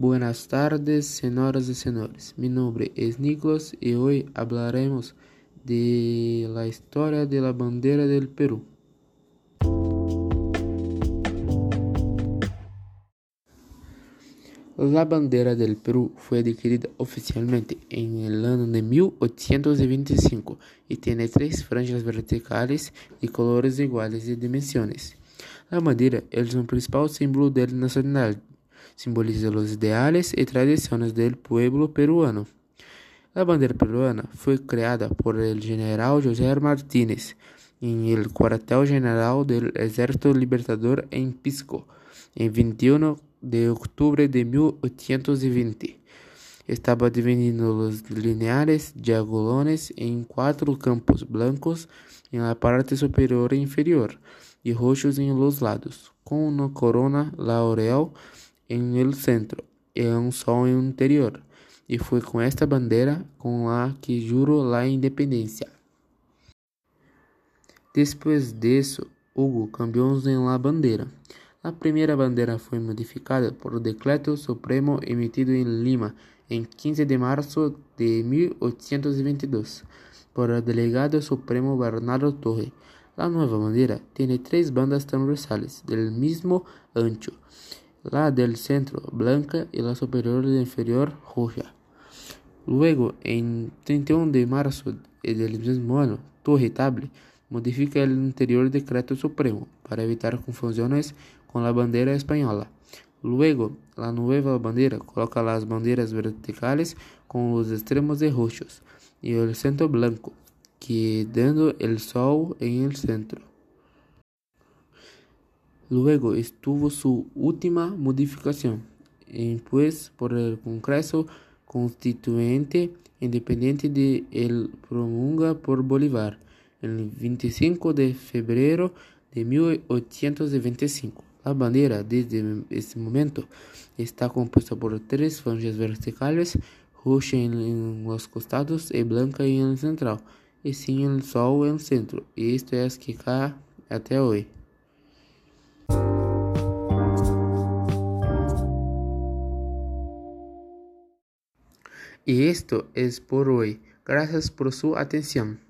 Buenas tardes, señoras y señores. Mi nombre es Nicolás y hoy hablaremos de la historia de la bandera del Perú. La bandera del Perú fue adquirida oficialmente en el año de 1825 y tiene tres franjas verticales de colores iguales y dimensiones. La bandera es un principal símbolo de la nacionalidad simboliza los ideales y tradiciones del pueblo peruano. La bandera peruana fue creada por el general José Martínez en el cuartel general del Ejército Libertador en Pisco, en 21 de octubre de 1820. Estaba dividido los lineares diagonales en cuatro campos blancos en la parte superior e inferior y rojos en los lados, con una corona laurel em el centro e um sol em interior, e foi com esta bandeira com a que jurou a independência. Depois disso, Hugo cambiou em la bandeira. A primeira bandeira foi modificada por Decreto Supremo emitido em Lima em 15 de março de 1822 por o delegado supremo Bernardo Torre. A nova bandeira tem três bandas transversales del mesmo ancho la del centro blanca y la superior y inferior roja. Luego, en 31 de marzo del mismo año, Torre Table modifica el interior decreto supremo para evitar confusiones con la bandera española. Luego, la nueva bandera coloca las banderas verticales con los extremos de rojos y el centro blanco, quedando el sol en el centro. Luego estuvo su última modificación, impuesta por el Congreso Constituyente Independiente de El Promulga por Bolívar, el 25 de febrero de 1825. La bandera desde ese momento está compuesta por tres franjas verticales, roja en los costados y blanca en el central, y sin el sol en el centro. Y esto es que cae hasta hoy. Y esto es por hoy. Gracias por su atención.